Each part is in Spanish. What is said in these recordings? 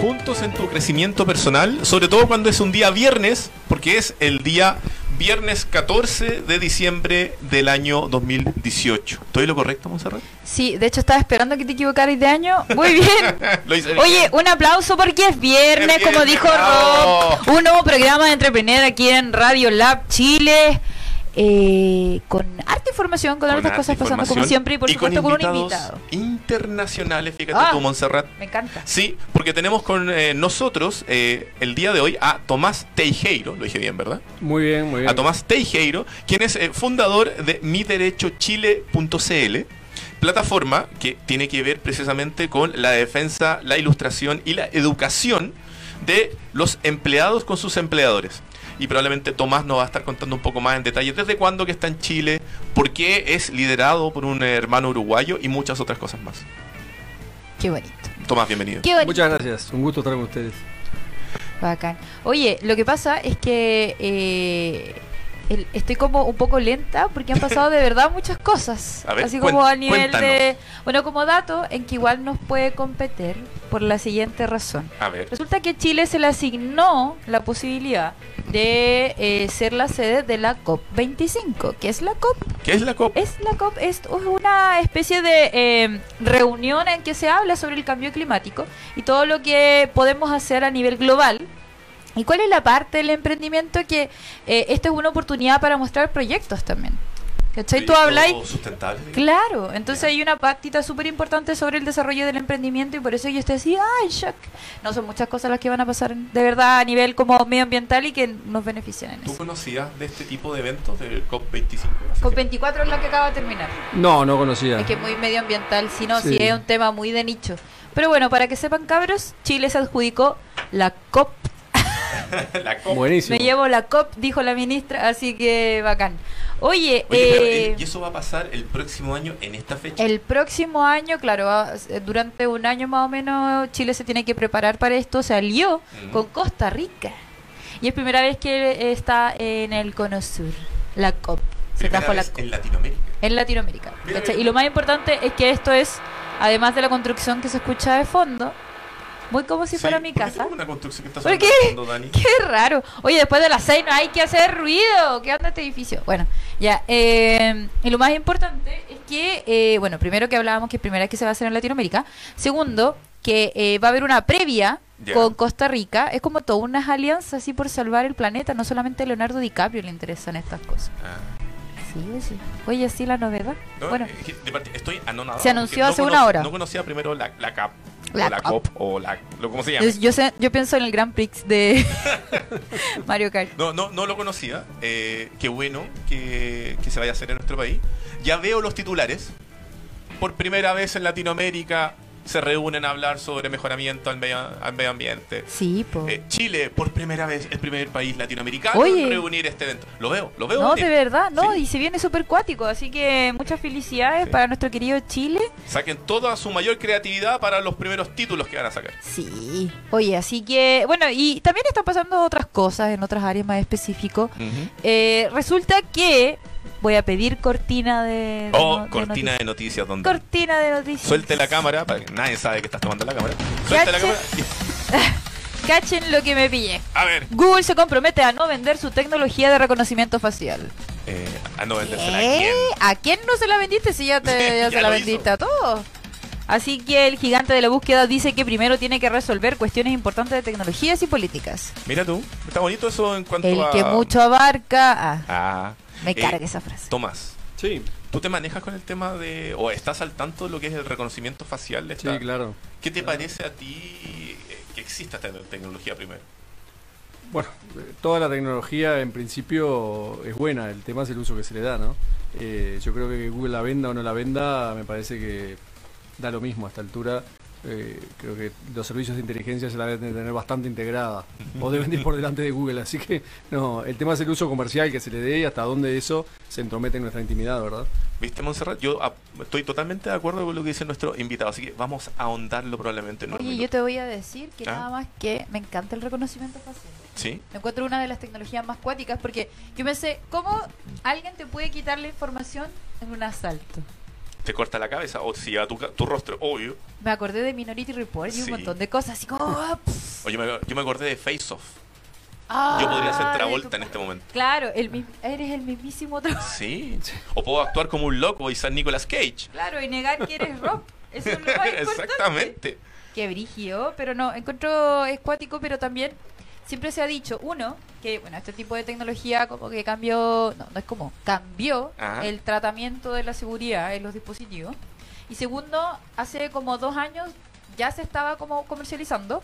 juntos en tu crecimiento personal, sobre todo cuando es un día viernes, porque es el día viernes 14 de diciembre del año 2018. ¿Estoy lo correcto, Monserrat? Sí, de hecho estaba esperando que te equivocaras de año. Muy bien. Lo hice bien. Oye, un aplauso porque es viernes, Es como dijo. Rob. Un nuevo programa de Entrepreneur aquí en Radio Lab Chile. Eh, con harta información, con, Con hartas harta cosas pasando como siempre y por supuesto con un invitado. internacionales, fíjate Ah. tú, Montserrat. Me encanta. Sí, porque tenemos con eh, nosotros eh, el día de hoy a Tomás Teijeiro, lo dije bien, ¿verdad? Muy bien, muy bien. A Tomás Teijeiro, quien es eh, fundador de miderechochile.cl, plataforma que tiene que ver precisamente con la defensa, la ilustración y la educación de los empleados con sus empleadores. Y probablemente Tomás nos va a estar contando un poco más en detalle desde cuándo que está en Chile, por qué es liderado por un hermano uruguayo y muchas otras cosas más. Qué bonito. Tomás, bienvenido. Qué bonito. Muchas gracias. Un gusto estar con ustedes. Bacán. Oye, lo que pasa es que eh, el- estoy como un poco lenta porque han pasado de verdad muchas cosas. A ver, Así como a nivel de... cuéntanos. Bueno, como dato en que igual nos puede competir por la siguiente razón. A ver. Resulta que Chile se le asignó la posibilidad de eh, ser la sede de la COP25. ¿Qué es la COP? ¿Qué es la COP? Es la COP es una especie de eh, reunión en que se habla sobre el cambio climático y todo lo que podemos hacer a nivel global. ¿Y cuál es la parte del emprendimiento que eh, esta es una oportunidad para mostrar proyectos también? ¿Cachai? Tú habláis... Claro, entonces hay una patita súper importante sobre el desarrollo del emprendimiento y por eso yo estoy así, ay, shock. No son muchas cosas las que van a pasar de verdad a nivel como medioambiental y que nos benefician en ¿Tú eso. conocías de este tipo de eventos del COP25? COP24 es la que acaba de terminar. No, no conocía. Es que es muy medioambiental, si no, Sí. si es un tema muy de nicho. Pero bueno, para que sepan cabros, Chile se adjudicó la COP. la COP. Buenísimo. Me llevo la COP, dijo la ministra, así que bacán. Oye, Oye, eh, ¿y eso va a pasar el próximo año en esta fecha? el próximo año, claro, va- eh, durante un año más o menos Chile se tiene que preparar para esto. Se alió Mm. con Costa Rica. Y es primera vez que está en el Cono Sur, la COP. Se trajo la COP. en Latinoamérica. en Latinoamérica. Mira, mira. Y lo más importante es que esto es, además de la construcción que se escucha de fondo, muy como si Sí, fuera mi ¿por qué casa. una construcción que está ¿Por qué? de fondo, Dani? Qué raro. Oye, después de las seis no hay que hacer ruido. ¿Qué onda este edificio? Bueno, ya. eh, y lo más importante es que, eh, bueno, primero que hablábamos que primera vez que se va a hacer en Latinoamérica. Segundo, que eh, va a haber una previa con Costa Rica. Es como todas unas alianzas así por salvar el planeta. No solamente a Leonardo DiCaprio le interesan estas cosas. Ah, Sí, sí. Oye, sí, la novedad. no, bueno. estoy anonadado. Se anunció no hace una hora. No conocía primero la, la CAP, La o la COP. O la... Lo, ¿Cómo se llama? Yo, yo sé, yo pienso en el Grand Prix de Mario Kart. No, no, no lo conocía. Eh, qué bueno que, que se vaya a hacer en nuestro país. Ya veo los titulares. Por primera vez en Latinoamérica se reúnen a hablar sobre mejoramiento al medio, al medio ambiente. Sí, po. Eh, Chile, por primera vez, el primer país latinoamericano Oye. en reunir este evento. Lo veo, lo veo. No, de verdad, no, Sí. y se viene súper cuático, así que muchas felicidades Sí. para nuestro querido Chile. Saquen toda su mayor creatividad para los primeros títulos que van a sacar. Sí. Oye, así que, bueno, y también están pasando otras cosas en otras áreas más específicas. Eh, resulta que voy a pedir cortina de... de Oh, no- de cortina de noticias donde Cortina de noticias. suelte la cámara, para que nadie sabe que estás tomando la cámara. Suelte la Cache. cámara. Cachen lo que me pillé. A ver, Google se compromete a no vender su tecnología de reconocimiento facial. eh, a no vendérsela a. ¿A quién no se la vendiste si ya, te, ya Ya se la vendiste hizo. a todos? Así que el gigante de la búsqueda dice que primero tiene que resolver cuestiones importantes de tecnologías y políticas. Mira tú, está bonito eso en cuanto El a... que mucho abarca... Ah, Ah, me eh, carga esa frase. Tomás, Sí, ¿tú te manejas con el tema de... o estás al tanto de lo que es el reconocimiento facial? de sí, claro. ¿Qué te parece a ti eh, que exista esta tecnología primero? Bueno, eh, toda la tecnología en principio es buena, el tema es el uso que se le da, ¿no? Eh, yo creo que Google la venda o no la venda, me parece que da lo mismo a esta altura. Eh, creo que los servicios de inteligencia se la deben de tener bastante integrada o deben ir por delante de Google, así que no, el tema es el uso comercial que se le dé y hasta dónde eso se entromete en nuestra intimidad, ¿verdad? ¿Viste, Montserrat? Yo ah, estoy totalmente de acuerdo con lo que dice nuestro invitado, así que vamos a ahondarlo probablemente en un Oye, yo te voy a decir que ¿Ah? nada más que me encanta el reconocimiento facial. ¿Sí? Me encuentro una de las tecnologías más cuáticas porque yo me sé, ¿cómo alguien te puede quitar la información en un asalto? Te corta la cabeza o si lleva tu, tu rostro, obvio. Me acordé de Minority Report y Sí. un montón de cosas, así como... ah, O yo me, yo me acordé de Face Off. ah, Yo podría ser Travolta tu- en este momento. Claro, el, eres el mismísimo Travolta. Sí. O puedo actuar como un loco y ser Nicolas Cage. Claro, y negar que eres Rob. Eso es lo más. Exactamente. Qué brigio, pero no, encuentro escuático, pero también siempre se ha dicho, uno, que bueno, este tipo de tecnología como que cambió, no, no es como, cambió Ajá. el tratamiento de la seguridad en los dispositivos. Y segundo, hace como dos años ya se estaba como comercializando.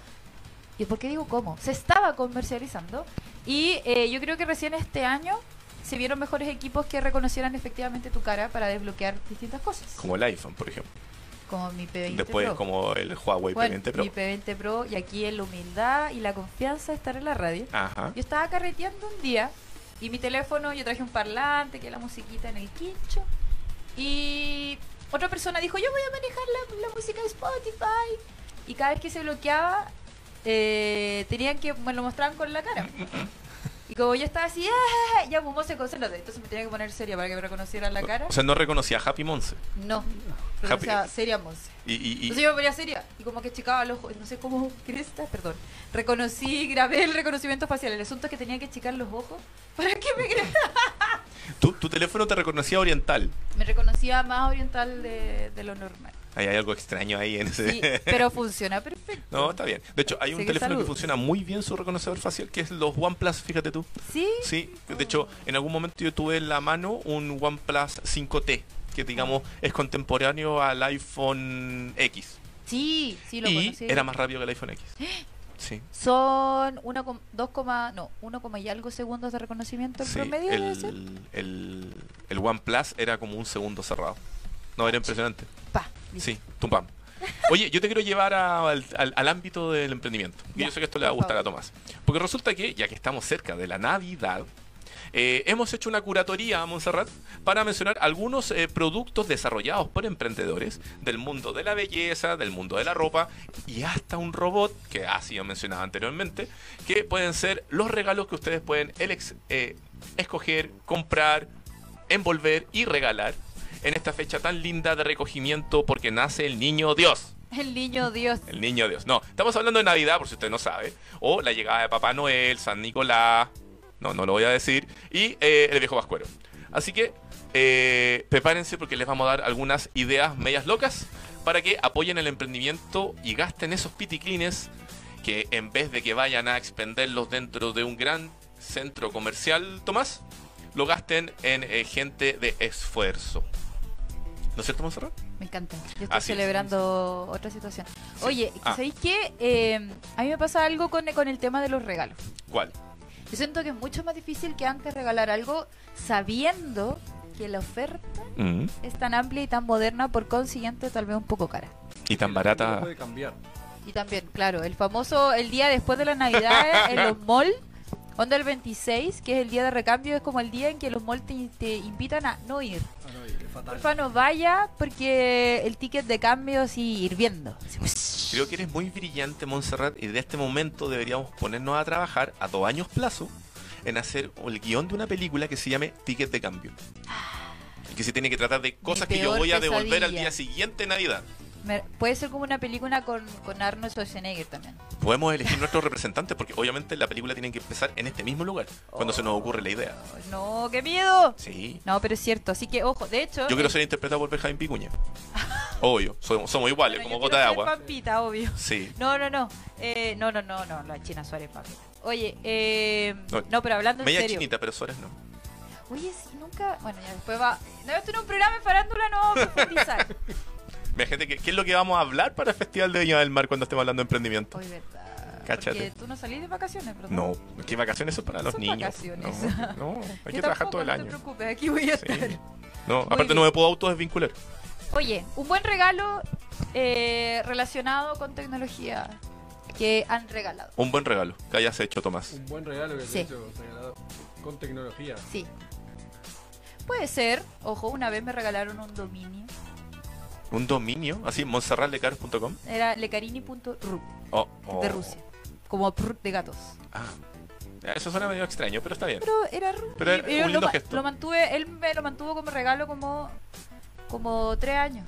¿Y por qué digo cómo? Se estaba comercializando. Y eh, yo creo que recién este año se vieron mejores equipos que reconocieran efectivamente tu cara para desbloquear distintas cosas. Como el iPhone, por ejemplo. Como mi P20 Después Pro. como el Huawei Bueno, P20 Pro. Mi P20 Pro y aquí en la humildad y la confianza de estar en la radio. Ajá. Yo estaba carreteando un día y mi teléfono, yo traje un parlante, que la musiquita en el quincho. Y otra persona dijo, yo voy a manejar la, la música de Spotify. Y cada vez que se bloqueaba, eh, tenían que, me lo mostraban con la cara. Y como yo estaba así, ¡ah! ya Momo se concentra. Entonces me tenía que poner seria para que me reconocieran la cara. O sea, no reconocía a Happy Monse. No, Happy- reconocía seria Monse. Y, y, y- Entonces yo me ponía seria y como que checaba los ojos, no sé cómo cresta, perdón. Reconocí, grabé el reconocimiento facial. El asunto es que tenía que checar los ojos para que me tu, tu teléfono te reconocía oriental. Me reconocía más oriental de, de lo normal. Ahí hay algo extraño ahí en ese. Sí, pero funciona perfecto. No, está bien. De hecho, hay un que teléfono que saludos. funciona muy bien su reconocedor facial, que es los OnePlus, fíjate tú. Sí, Sí, de hecho, en algún momento yo tuve en la mano un OnePlus 5T, que digamos es contemporáneo al iPhone X. sí, sí lo y conocí. era más rápido que el iPhone X. Sí. Son 1, com- 2, coma- no, 1, coma y algo segundos de reconocimiento en Sí, promedio. el, el, el OnePlus era como un segundo cerrado. No, era impresionante. Pa. Sí, tumpam. Oye, yo te quiero llevar a- al, al- al ámbito del emprendimiento. Y yo sé que esto le va a gustar a. Tomás. Porque resulta que, ya que estamos cerca de la Navidad, eh, hemos hecho una curatoría a Montserrat para mencionar algunos eh, productos desarrollados por emprendedores del mundo de la belleza, del mundo de la ropa y hasta un robot que ha sido mencionado anteriormente, que pueden ser los regalos que ustedes pueden elex- eh, escoger, comprar, envolver y regalar en esta fecha tan linda de recogimiento porque nace el niño Dios. El niño Dios. El niño Dios. No, estamos hablando de Navidad, por si usted no sabe. O la llegada de Papá Noel, San Nicolás. No, no lo voy a decir. Y eh, el viejo Pascuero. Así que eh, prepárense porque les vamos a dar algunas ideas medias locas para que apoyen el emprendimiento y gasten esos piticlines que en vez de que vayan a expenderlos dentro de un gran centro comercial, Tomás, lo gasten en eh, gente de esfuerzo. ¿No es cierto, Monserrat? Me encanta. Yo estoy Así es. celebrando otra situación. Oye, Ah. ¿sabéis qué? Eh, a mí me pasa algo con, con el tema de los regalos. ¿Cuál? Yo siento que es mucho más difícil que antes regalar algo sabiendo que la oferta Mm. es tan amplia y tan moderna, por consiguiente tal vez un poco cara. Y tan barata. puede cambiar. Y también, claro, el famoso el día después de la Navidad en los malls, onda el 26, que es el día de recambio, es como el día en que los malls te, te invitan a no ir. Ah, no, fatal. Porfa, no vaya porque el ticket de cambio así hirviendo. Pues, Creo que eres muy brillante, Montserrat, y de este momento deberíamos ponernos a trabajar a dos años plazo en hacer el guion de una película que se llame Ticket de Cambio. Y que se tiene que tratar de cosas que yo voy a devolver al pesadilla. día siguiente Navidad. Me- puede ser como una película con, con Arnold Schwarzenegger también. Podemos elegir nuestros representantes porque obviamente la película tiene que empezar en este mismo lugar, cuando se nos ocurre la idea. No, qué miedo. Sí. No, pero es cierto. Así que, ojo, de hecho. Yo quiero ser interpretado por Benjamín Picuña. Obvio, somos, somos iguales, bueno, como gota de agua. Pampita, obvio. Sí. No, no, no. Eh, no, no, no, no. La China Suárez, Pampita. Oye, eh, No, no, pero hablando en Media serio. chinita, pero Suárez no. Oye, sí, nunca. Bueno, ya después va. No, esto en un programa de farándula, no vamos a profundizar. Mira, gente, ¿qué, qué es lo que vamos a hablar para el Festival de Viña del Mar cuando estemos hablando de emprendimiento? Hoy, ¿verdad? Cáchate. Porque tú no salís de vacaciones, ¿verdad? No, ¿qué vacaciones son para los Son niños? vacaciones. No, no, hay que trabajar todo el no año. te preocupes, aquí voy a Sí. estar. No, Muy aparte bien. no me puedo autodesvincular. Oye, un buen regalo eh, relacionado con tecnología que han regalado. Un buen regalo que hayas hecho, Tomás. Un buen regalo que Sí. se ha hecho regalado con tecnología. Sí. Puede ser, ojo, una vez me regalaron un dominio. Un dominio, así, monserratlecaros.com. Era lecarini.ru Oh, oh. de Rusia. Como de gatos. Ah, eso suena medio extraño, pero está bien. Pero era ru. Pero y- era un lo lindo gesto. Lo mantuve, él me lo mantuvo como regalo como Como tres años.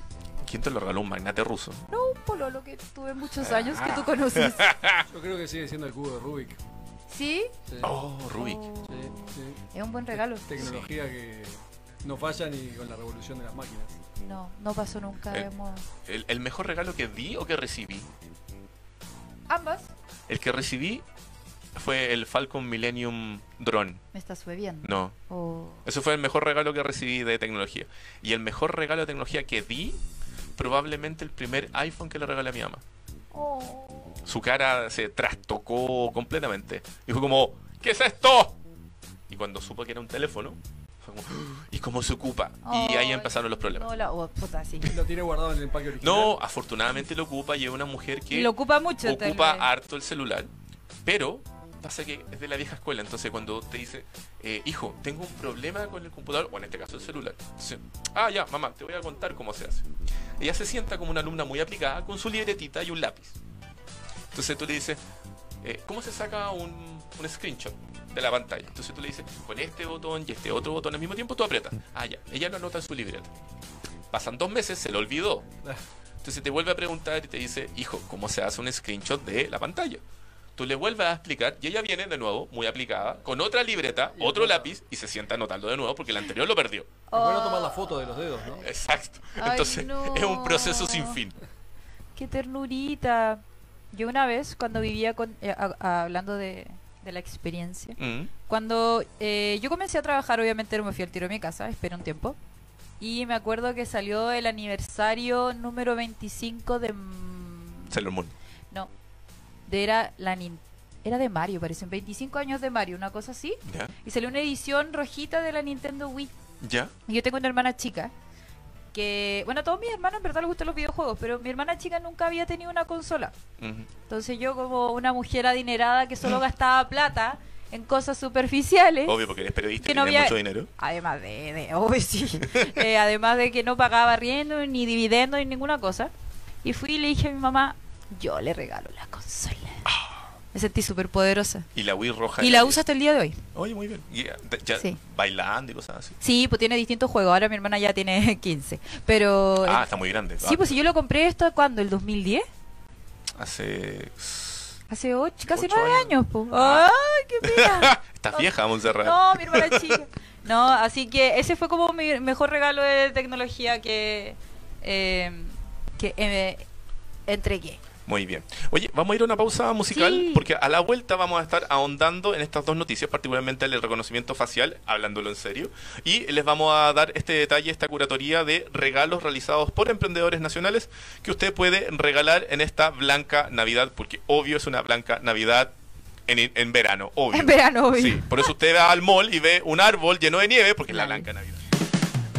¿Quién te lo regaló? Un magnate ruso. No, un pololo que tuve muchos años que tú conoces. Yo creo que sigue siendo el cubo de Rubik. ¿Sí? Sí. Oh, Rubik. Oh, Sí, sí. Es un buen regalo. Tecnología que no falla ni con la revolución de las máquinas. No, no pasó nunca. Eh. hemos- ¿El, el mejor regalo que di o que recibí? Ambas. El que recibí fue el Falcon Millennium Drone. Me estás bebiendo. No, Oh. ese fue el mejor regalo que recibí de tecnología. Y el mejor regalo de tecnología que di, probablemente el primer iPhone que le regalé a mi mamá. Oh. Su cara se trastocó completamente. Y fue como, ¿qué es esto? Y cuando supo que era un teléfono, fue como, "Ah, ¿y cómo se ocupa? Y ahí empezaron los problemas. No, la, oh, puta, sí. Lo tiene guardado en el empaque original. No, afortunadamente lo ocupa y es una mujer que lo ocupa mucho. ocupa tal vez. harto el celular, pero pasa que es de la vieja escuela, entonces cuando te dice, eh, hijo, tengo un problema con el computador, o en este caso el celular, ah, ya, mamá, te voy a contar cómo se hace. Ella se sienta como una alumna muy aplicada con su libretita y un lápiz. Entonces tú le dices, eh, ¿cómo se saca un, un screenshot de la pantalla? Entonces tú le dices, con este botón y este otro botón al mismo tiempo, tú aprietas. Ah, ya, ella lo anota en su libreta. Pasan dos meses, se lo olvidó. Entonces te vuelve a preguntar y te dice, hijo, ¿cómo se hace un screenshot de la pantalla? Tú le vuelves a explicar y ella viene de nuevo, muy aplicada, con otra libreta, Y otro lápiz y se sienta anotando de nuevo porque el anterior lo perdió. Es bueno Oh, tomar la foto de los dedos, ¿no? Exacto. Ay, Entonces no. es un proceso sin fin. Qué ternurita. Yo una vez, cuando vivía con. eh, a- a- hablando de, de la experiencia. Mm. Cuando eh, yo comencé a trabajar, obviamente no me fui al tiro de mi casa, esperé un tiempo. Y me acuerdo que salió el aniversario número 25 de. Sailor Moon. No. De era la Era de Mario, parecen 25 años de Mario, una cosa así. Y salió una edición rojita de la Nintendo Wii. ¿Ya? Y yo tengo una hermana chica que, bueno, a todos mis hermanos en verdad les gustan los videojuegos, pero mi hermana chica nunca había tenido una consola. Entonces yo como una mujer adinerada que solo gastaba plata en cosas superficiales, Obvio, porque eres periodista Que y no había- mucho dinero. además de, de obvio, sí, eh, además de que no pagaba riendo ni dividendo ni ninguna cosa, y fui y le dije a mi mamá, yo le regalo la consola. Me sentí súper poderosa. Y la Wii roja. Y la uso hasta el día de hoy. Oye, muy bien. Y, eh, de- ya Sí. bailando y cosas así. Sí, pues tiene distintos juegos. Ahora mi hermana ya tiene 15. Pero... Ah, está muy grande. Sí, pues si yo lo compré esto, ¿cuándo? ¿El 2010? Hace. Hace ocho, casi Ocho nueve años. años, po. Ah. ¡Ay, qué pena! Estás vieja, Montserrat. No, mi hermana es chica. No, así que ese fue como mi mejor regalo de tecnología que, eh, que eh, entregué. Muy bien. Oye, vamos a ir a una pausa musical Sí. porque a la vuelta vamos a estar ahondando en estas dos noticias, particularmente el reconocimiento facial, hablándolo en serio, y les vamos a dar este detalle, esta curatoría de regalos realizados por emprendedores nacionales que usted puede regalar en esta blanca Navidad, porque obvio es una blanca Navidad en, en verano, obvio. En verano, obvio. Sí, por eso usted va al mall y ve un árbol lleno de nieve porque es la blanca Navidad.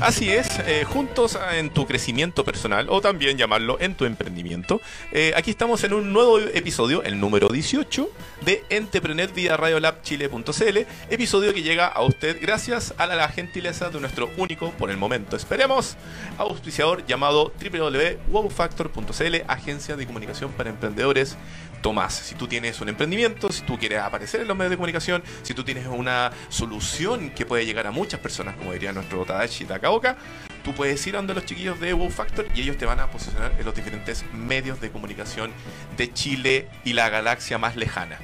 Así es, eh, juntos en tu crecimiento personal o también llamarlo en tu emprendimiento. Eh, aquí estamos en un nuevo episodio, el número 18 de Entrepreneur vía Radiolab.chile.cl, episodio que llega a usted gracias a la, gentileza de nuestro único, por el momento esperemos, auspiciador llamado www.wowfactor.cl, agencia de comunicación para emprendedores Tomás, si tú tienes un emprendimiento, si tú quieres aparecer en los medios de comunicación, si tú tienes una solución que puede llegar a muchas personas, como diría nuestro Tadashi Takaoka, tú puedes ir a donde los chiquillos de Wow Factor y ellos te van a posicionar en los diferentes medios de comunicación de Chile y la galaxia más lejana.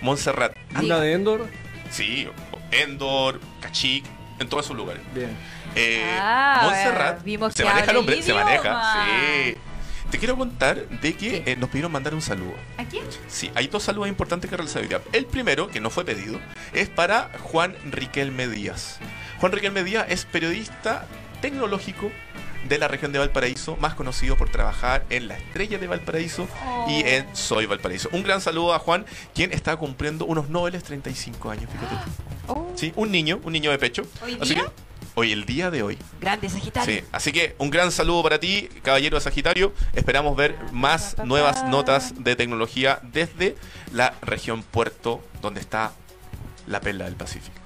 Montserrat, Una de Endor. sí, Endor, Cachic, en todos esos lugares. Bien. Eh, Ah, Montserrat, vimos se que maneja el habla hombre, se maneja, sí. Te quiero contar de que eh, nos pidieron mandar un saludo. ¿A quién? Sí, hay dos saludos importantes que realizar. El primero, que no fue pedido, es para Juan Riquelme Díaz. Juan Riquelme Díaz es periodista tecnológico de la región de Valparaíso, más conocido por trabajar en La Estrella de Valparaíso y Oh. en Soy Valparaíso. Un gran saludo a Juan, quien está cumpliendo unos nobles 35 años, fíjate. Oh, Sí, un niño, un niño de pecho. ¿Hoy Así día? que, hoy, el día de hoy. Grande Sagitario. Sí, así que un gran saludo para ti, caballero de Sagitario. Esperamos ver más nuevas notas de tecnología desde la región puerto donde está la perla del Pacífico.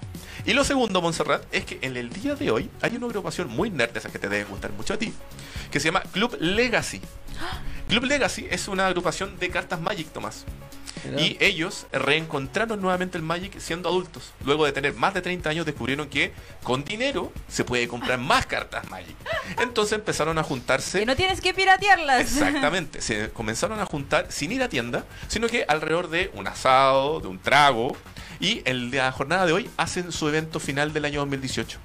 Y lo segundo, Montserrat, es que en el día de hoy hay una agrupación muy nerd, esa que te debe gustar mucho a ti, que se llama Club Legacy. Club Legacy es una agrupación de cartas Magic, Tomás. Y ellos reencontraron nuevamente el Magic siendo adultos. Luego de tener más de 30 años descubrieron que con dinero se puede comprar más cartas Magic. Entonces empezaron a juntarse Que no tienes que piratearlas. Exactamente, se comenzaron a juntar sin ir a tienda, sino que alrededor de un asado, de un trago, y en la jornada de hoy hacen su evento final del año 2018.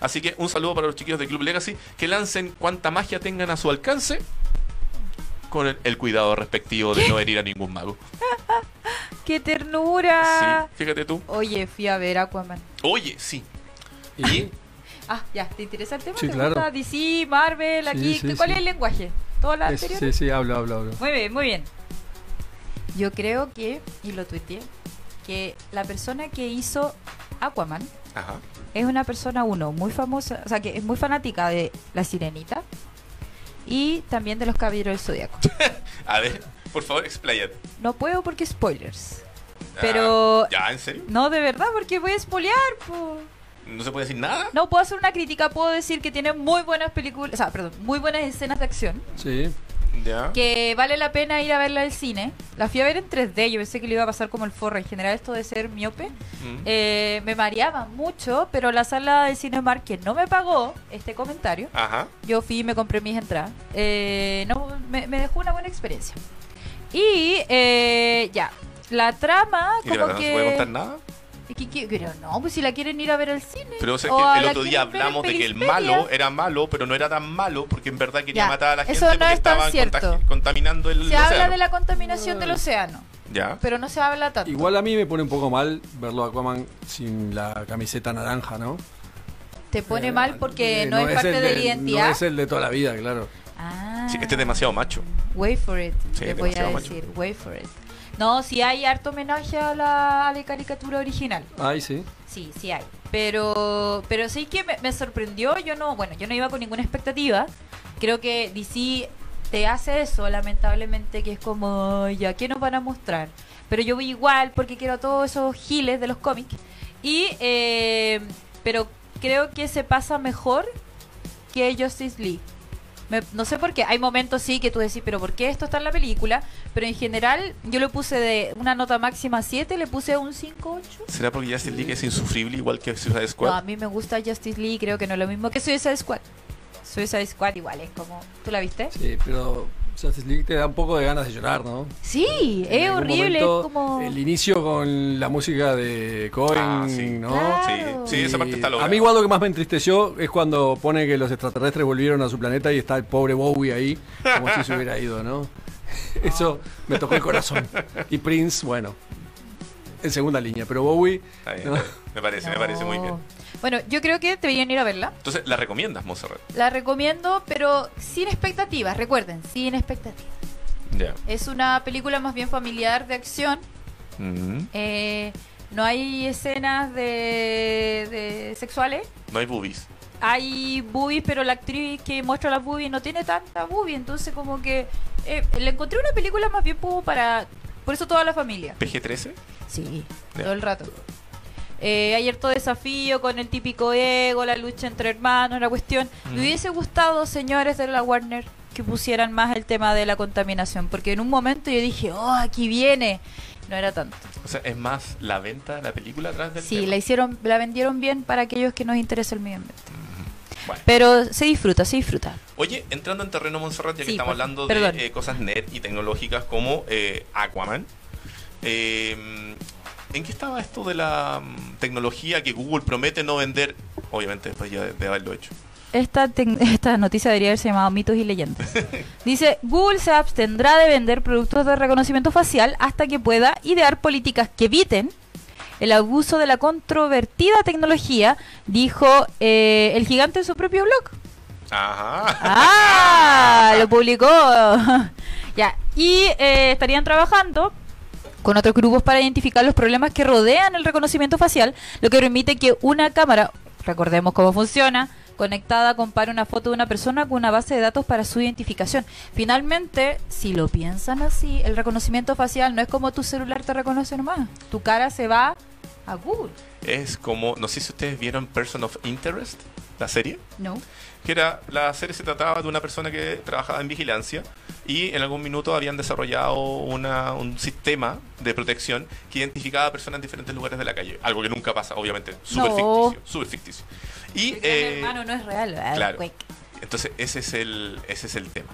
Así que un saludo para los chiquillos de Club Legacy, que lancen cuanta magia tengan a su alcance, con el, el cuidado respectivo de no herir a ningún mago. ¡Qué ternura! Sí, fíjate tú. Oye, fui a ver Aquaman. Oye, sí. Y Ah, ya, ¿te interesa el tema? Sí, ¿Te claro. gusta DC, Marvel, Sí, aquí? sí, ¿Cuál sí. es el lenguaje? ¿Todo es- anterior? sí, sí, hablo, hablo, hablo. Muy bien, muy bien. Yo creo que, y lo tuiteé, que la persona que hizo Aquaman Ajá. es una persona, uno, muy famosa, o sea, que es muy fanática de La Sirenita y también de los Caballeros del Zodiaco. A ver, por favor, expláyate. No puedo porque spoilers. Ah, Pero- ¿Ya, en serio? No, de verdad, porque voy a spoilear, po. ¿No se puede decir nada? No puedo hacer una crítica, puedo decir que tiene muy buenas películas, o sea, perdón, muy buenas escenas de acción, Sí. Ya. que vale la pena ir a verla al cine. La fui a ver en 3D, yo pensé que le iba a pasar como el forro. En general esto de ser miope Mm. eh, me mareaba mucho, pero la sala de Cinemark que no me pagó este comentario, Ajá. yo fui y me compré mis entradas, eh, no, me, me dejó una buena experiencia. Y eh, ya, la trama ¿Y de como verdad no que... se puede contar nada? ¿Qué- qué- Pero no, pues si la quieren ir a ver al cine. Pero o sea, o que a el la otro día quieren ver en hablamos de que el malo era malo, pero no era tan malo porque en verdad quería Ya, matar a la gente eso no porque es tan estaban cierto. contagi- contaminando el Se habla océano. de la contaminación del océano, Ya. pero no se habla tanto. Igual a mí me pone un poco mal verlo a Aquaman sin la camiseta naranja, ¿no? Te pone Eh, mal porque eh, no, es parte el de la identidad. No es el de toda la vida, claro. Ah. Sí, este es demasiado macho. Wait for it, Sí, te voy a demasiado macho. decir. Wait for it. No, sí hay harto homenaje a la, a la caricatura original. Ay, sí. Sí, sí hay. Pero, pero sí que me, me sorprendió. Yo no, bueno, yo no iba con ninguna expectativa. Creo que DC te hace eso, lamentablemente, que es como, "Ay, ya, ¿qué nos van a mostrar? Pero yo voy igual porque quiero a todos esos giles de los cómics. Y, eh, pero creo que se pasa mejor que Justice League. Me- no sé por qué. Hay momentos sí que tú decís, pero ¿por qué esto está en la película? Pero en general yo le puse de una nota máxima 7, le puse un 5-8. ¿Será porque Justice League es insufrible igual que Suicide Squad? No, a mí me gusta Justice League, creo que no es lo mismo que Suicide Squad. Suicide Squad igual es como... ¿Tú la viste? Sí, pero Justice League te da un poco de ganas de llorar, ¿no? Sí, En es horrible, momento, es como... El inicio con la música de Cohen, Ah, sí. ¿no? Claro. Sí, sí, esa parte está lograda. A mí igual lo que más me entristeció es cuando pone que los extraterrestres volvieron a su planeta y está el pobre Bowie ahí, como si se hubiera ido, ¿no? Eso me tocó el corazón. Y Prince, bueno, en segunda línea, pero Bowie... Está bien, no. está bien. Me parece, me parece muy bien. No. Bueno, yo creo que deberían ir a verla. Entonces, ¿la recomiendas, Monserrat? La recomiendo, pero sin expectativas, recuerden, sin expectativas. Ya. Es una película más bien familiar de acción. Mm. Eh, no hay escenas de, de sexuales. No hay boobies. Hay boobies, pero la actriz que muestra las boobies no tiene tanta boobie. Entonces, como que eh, le encontré una película más bien para. Por eso toda la familia. ¿PG-13? Sí, Ya. todo el rato. Eh, hay harto desafío con el típico ego, la lucha entre hermanos, la cuestión. Mm. Me hubiese gustado, señores de la Warner, que pusieran más el tema de la contaminación. Porque en un momento yo dije, oh, aquí viene. No era tanto. O sea, es más la venta de la película atrás del Sí, tema. la hicieron, la vendieron bien para aquellos que nos interesa el medio ambiente. Bueno. Pero se disfruta, se disfruta. Oye, entrando en terreno Montserrat, ya que Sí, estamos por- hablando perdón. de eh, cosas nerd y tecnológicas como eh, Aquaman, eh, ¿en qué estaba esto de la mm, tecnología que Google promete no vender? Obviamente después ya de, de haberlo hecho. Esta, esta noticia debería haberse llamado mitos y leyendas. Dice, Google se abstendrá de vender productos de reconocimiento facial hasta que pueda idear políticas que eviten el abuso de la controvertida tecnología, dijo eh, el gigante en su propio blog. Ajá. ¡Ah! Lo publicó. ya. Y eh, estarían trabajando con otros grupos para identificar los problemas que rodean el reconocimiento facial, lo que permite que una cámara, recordemos cómo funciona, conectada compare una foto de una persona con una base de datos para su identificación. Finalmente, si lo piensan así, el reconocimiento facial no es como tu celular te reconoce nomás. Tu cara se va a Google. Es como, no sé si ustedes vieron Person of Interest, la serie. No. que era la serie se trataba de una persona que trabajaba en vigilancia y en algún minuto habían desarrollado una- un sistema de protección que identificaba a personas en diferentes lugares de la calle. Algo que nunca pasa, obviamente, súper No. ficticio, súper ficticio. Y eh, hermano no es real. claro. entonces ese es el ese es el tema.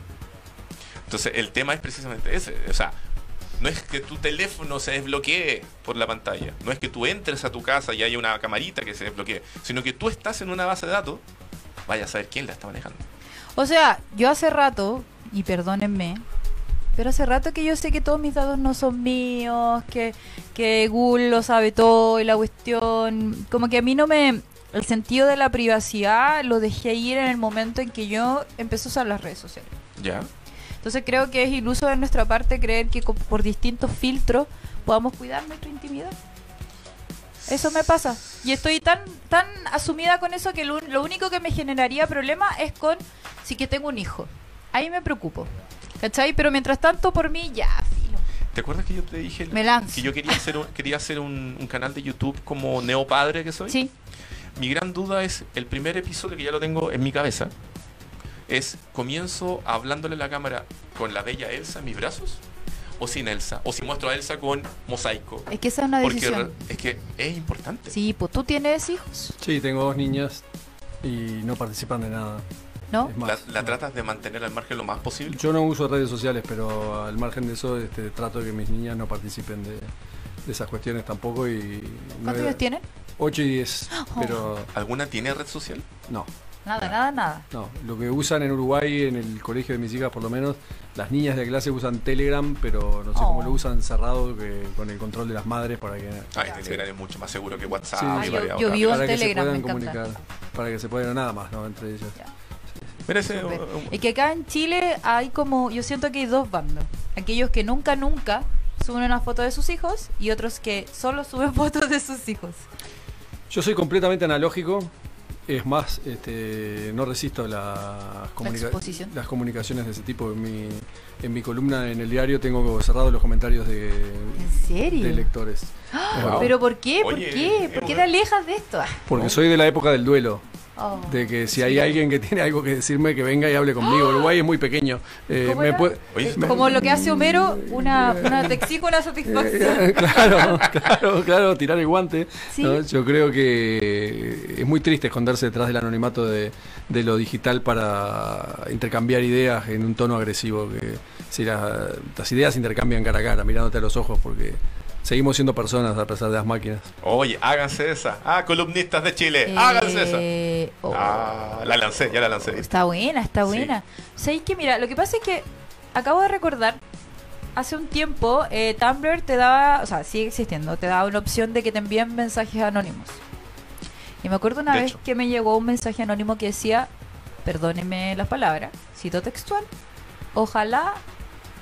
Entonces el tema es precisamente ese, o sea, no es que tu teléfono se desbloquee por la pantalla, no es que tú entres a tu casa y haya una camarita que se desbloquee, sino que tú estás en una base de datos, vaya a saber quién la está manejando. O sea, yo hace rato, y perdónenme, pero hace rato que yo sé que todos mis datos no son míos, que, que Google lo sabe todo y la cuestión. Como que a mí no me. El sentido de la privacidad lo dejé ir en el momento en que yo empecé a usar las redes sociales. ¿Ya? Entonces creo que es iluso de nuestra parte creer que por distintos filtros podamos cuidar nuestra intimidad. Eso me pasa. Y estoy tan tan asumida con eso que lo, lo único que me generaría problema es con si que tengo un hijo. Ahí me preocupo. ¿Cachai? Pero mientras tanto, por mí, ya, filo. ¿Te acuerdas que yo te dije Me lanzo. que yo quería hacer un, quería hacer un, un canal de YouTube como neopadre que soy? Sí. Mi gran duda es el primer episodio que ya lo tengo en mi cabeza. Es comienzo hablándole a la cámara con la bella Elsa en mis brazos o sin Elsa o si muestro a Elsa con mosaico. Es que esa es una Porque decisión. re- es que es importante. Sí, pues tú tienes hijos, Sí, tengo dos niñas y no participan de nada. ¿No? La, más, la no. tratas de mantener al margen lo más posible. Yo no uso redes sociales, pero al margen de eso este, trato de que mis niñas no participen de, de esas cuestiones tampoco. y ¿Cuántos años tienen? 8 y 10, pero ¿Alguna tiene red social? no. Nada, nada, nada. No, lo que usan en Uruguay, en el colegio de mis hijas por lo menos, las niñas de clase usan Telegram, pero no sé cómo Oh. lo usan cerrado que, con el control de las madres para que, Ah, este Telegram es mucho más seguro que WhatsApp. Sí. y Ah, yo- vivo- para que se Telegram, puedan me encanta. comunicar, para que se puedan nada más, ¿no? Entre ellos. Ya. Uh, uh, Y que acá en Chile hay como, yo siento que hay dos bandos. Aquellos que nunca, nunca suben una foto de sus hijos y otros que solo suben fotos de sus hijos. Yo soy completamente analógico. Es más, este, no resisto las, comunica- las comunicaciones de ese tipo. En mi, en mi columna en el diario tengo cerrados los comentarios de, ¿En serio? de lectores. ¡Ah! ¿Pero por qué? ¿Por Oye, qué? ¿Por qué te alejas de esto? Porque soy de la época del duelo. Oh. De que si hay alguien que tiene algo que decirme, que venga y hable conmigo. Uruguay es muy pequeño. Eh, como lo que hace Homero, una, una te exijo una satisfacción. Eh, claro, claro, claro, tirar el guante. Sí. ¿no? Yo creo que es muy triste esconderse detrás del anonimato de, de lo digital para intercambiar ideas en un tono agresivo. Que si la- las ideas se intercambian cara a cara, mirándote a los ojos, porque seguimos siendo personas a pesar de las máquinas. Oye, háganse esa. Ah, columnistas de Chile, háganse esa. Eh, oh. Ah, la lancé, ya la lancé. Está buena, está Sí. buena. ¿Sabéis que mira, lo que pasa es que acabo de recordar, hace un tiempo eh, Tumblr te daba, o sea, sigue existiendo, te daba una opción de que te envíen mensajes anónimos. Y me acuerdo una De vez hecho. que me llegó un mensaje anónimo que decía, perdóneme las palabras, cito textual, ojalá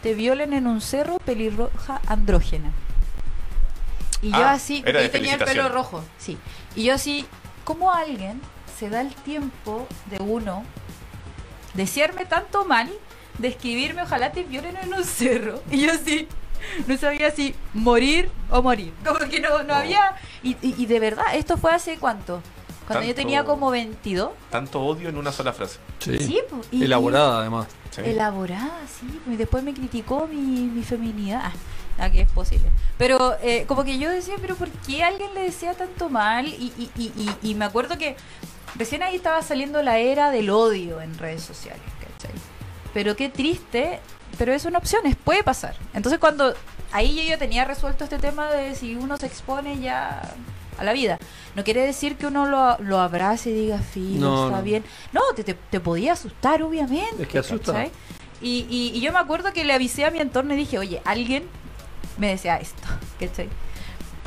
te violen en un cerro pelirroja andrógena. Y yo Ah, así, era y de tenía el pelo rojo, sí. Y yo así, ¿cómo alguien se da el tiempo de uno desearme tanto mal, de escribirme ojalá te violen en un cerro? Y yo así, no sabía si morir o morir. Como que no, no No. había... Y, y- y de verdad, esto fue hace cuánto? Cuando yo tenía como 22. Tanto odio en una sola frase. Sí. Y- Elaborada, además. Sí. Elaborada, sí. Y después me criticó mi, mi feminidad. Ah, que es posible. Pero eh, como que yo decía, pero ¿por qué alguien le decía tanto mal? Y, y, y, y- me acuerdo que recién ahí estaba saliendo la era del odio en redes sociales, ¿cachai? Pero qué triste, pero es una opción, es, puede pasar. Entonces cuando ahí yo ya tenía resuelto este tema de si uno se expone ya a la vida. No quiere decir que uno lo, lo abrace y diga, filo, No, está no. bien. No, te, te, te podía asustar, obviamente. Es que asusta. Y, y, y yo me acuerdo que le avisé a mi entorno y dije, oye, alguien me desea esto, ¿cachai?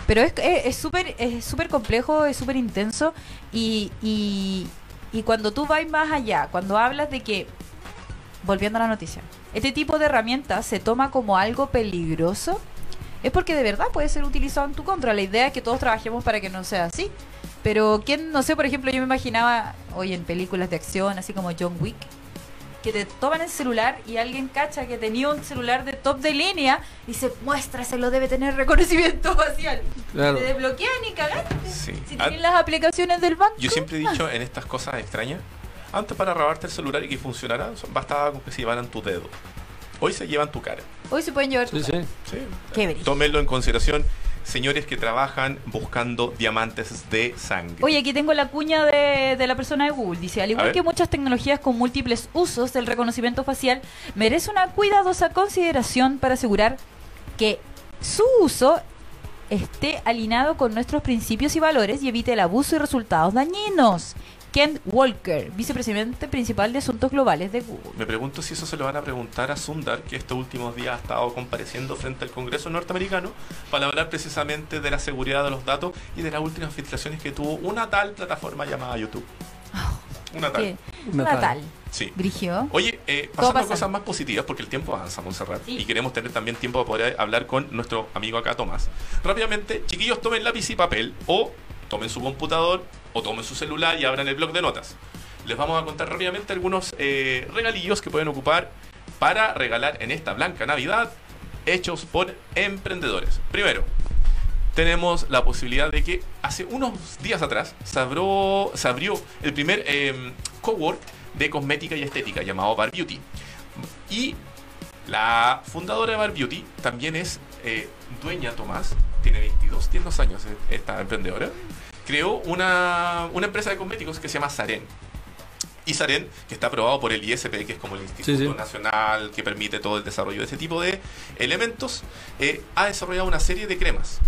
Pero es súper es súper complejo, es súper intenso y, y, y cuando tú vas más allá, cuando hablas de que, volviendo a la noticia, este tipo de herramientas se toma como algo peligroso, es porque de verdad puede ser utilizado en tu contra. La idea es que todos trabajemos para que no sea así. Pero quién, no sé, por ejemplo, yo me imaginaba hoy en películas de acción, así como John Wick, que te toman el celular y alguien cacha que tenía un celular de top de línea y se muestra, se lo debe tener reconocimiento facial. Claro. Te desbloquean y cagaste. Sí. Si Ah, tienes las aplicaciones del banco. Yo siempre he dicho en estas cosas extrañas, antes para robarte el celular y que funcionara, bastaba con que se llevaran tu dedo. Hoy se llevan tu cara. Hoy se pueden llevar tu Sí, sí. cara. Sí. Qué brillo. Tómenlo en consideración, señores que trabajan buscando diamantes de sangre. Oye, aquí tengo la cuña de, de la persona de Google. Dice, al igual que muchas tecnologías con múltiples usos del reconocimiento facial, merece una cuidadosa consideración para asegurar que su uso esté alineado con nuestros principios y valores y evite el abuso y resultados dañinos. Kent Walker, vicepresidente principal de Asuntos Globales de Google. Me pregunto si eso se lo van a preguntar a Sundar, que estos últimos días ha estado compareciendo frente al Congreso norteamericano para hablar precisamente de la seguridad de los datos y de las últimas filtraciones que tuvo una tal plataforma llamada YouTube. Una tal. Natal. Natal. Sí. Brigio. Oye, eh, pasando a cosas más positivas, porque el tiempo avanza, Montserrat, Sí. y queremos tener también tiempo para poder hablar con nuestro amigo acá, Tomás. Rápidamente, chiquillos, tomen lápiz y papel, o tomen su computador, o tomen su celular y abran el blog de notas. Les vamos a contar rápidamente algunos eh, regalillos que pueden ocupar para regalar en esta blanca Navidad, hechos por emprendedores. Primero, tenemos la posibilidad de que hace unos días atrás se abrió, se abrió el primer eh, cowork de cosmética y estética llamado Bar Beauty. Y la fundadora de Bar Beauty también es eh, dueña, Tomás, tiene 22, tiene dos años eh, esta emprendedora. Creó una, una empresa de cosméticos que se llama Saren. Y Saren, que está aprobado por el ISP, que es como el Instituto Sí, sí. Nacional que permite todo el desarrollo de ese tipo de elementos, eh, ha desarrollado una serie de cremas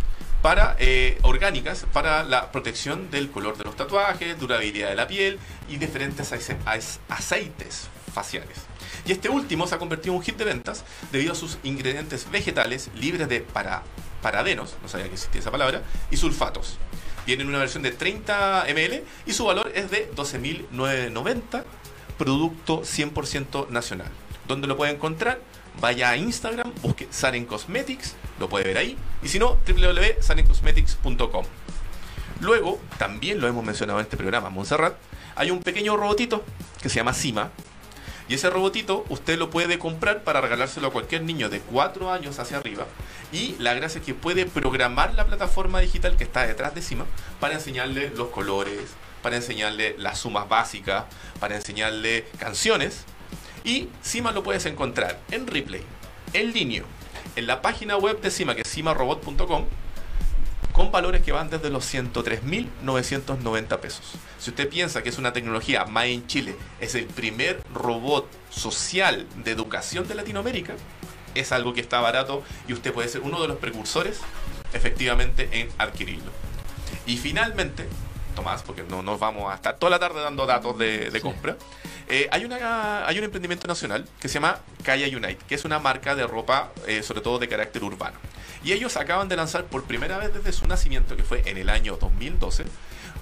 para eh, orgánicas para la protección del color de los tatuajes, durabilidad de la piel y diferentes ace- ace- aceites faciales. Y este último se ha convertido en un hit de ventas debido a sus ingredientes vegetales libres de para, parabenos, no sabía que existía esa palabra, y sulfatos. Viene en una versión de 30 ml y su valor es de 12.990, producto 100% nacional. ¿Dónde lo puede encontrar? Vaya a Instagram, busque Saren Cosmetics, lo puede ver ahí, y si no, www.sarencosmetics.com. Luego, también lo hemos mencionado en este programa, Montserrat, hay un pequeño robotito que se llama Sima. Y ese robotito usted lo puede comprar para regalárselo a cualquier niño de 4 años hacia arriba. Y la gracia es que puede programar la plataforma digital que está detrás de Sima para enseñarle los colores, para enseñarle las sumas básicas, para enseñarle canciones. Y Sima lo puedes encontrar en replay, en línea, en la página web de Sima, que es simarobot.com, con valores que van desde los 103.990 pesos. Si usted piensa que es una tecnología Made in Chile, es el primer robot social de educación de Latinoamérica, es algo que está barato y usted puede ser uno de los precursores efectivamente en adquirirlo. Y finalmente, Tomás, porque no nos vamos a estar toda la tarde dando datos de, de Sí. compra, eh, hay, una, hay un emprendimiento nacional que se llama Kaya Unite, que es una marca de ropa, eh, sobre todo de carácter urbano. Y ellos acaban de lanzar por primera vez desde su nacimiento, que fue en el año 2012,